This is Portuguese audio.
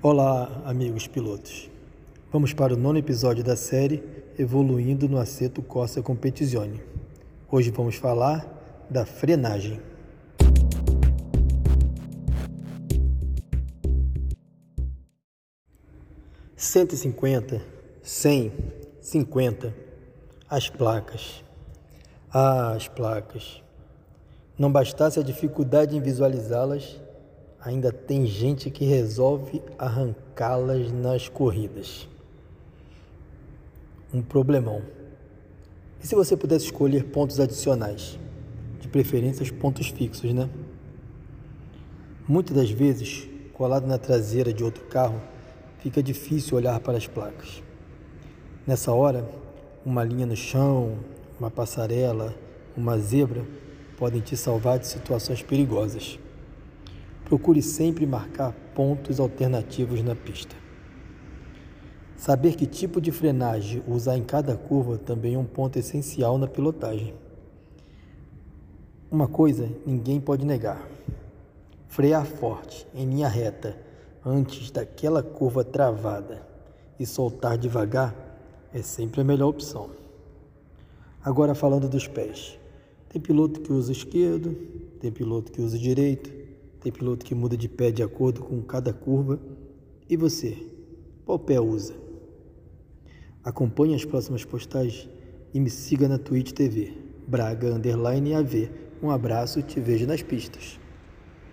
Olá, amigos pilotos. Vamos para o nono episódio da série Evoluindo no Aceto Corsa Competizione. Hoje vamos falar da frenagem. Cento e cinquenta, cem, cinquenta, as placas. Ah, as placas. Não bastasse a dificuldade em visualizá-las, ainda tem gente que resolve arrancá-las nas corridas. Um problemão. E se você pudesse escolher pontos adicionais? De preferência os pontos fixos, né? Muitas das vezes, colado na traseira de outro carro, fica difícil olhar para as placas. Nessa hora, uma linha no chão, uma passarela, uma zebra podem te salvar de situações perigosas. Procure sempre marcar pontos alternativos na pista. Saber que tipo de frenagem usar em cada curva também é um ponto essencial na pilotagem. Uma coisa ninguém pode negar: frear forte, em linha reta, antes daquela curva travada e soltar devagar é sempre a melhor opção. Agora, falando dos pés: tem piloto que usa esquerdo, tem piloto que usa direito, tem piloto que muda de pé de acordo com cada curva. E você? Qual pé usa? Acompanhe as próximas postagens e me siga na Twitch TV, Braga Underline AV. Um abraço, te vejo nas pistas.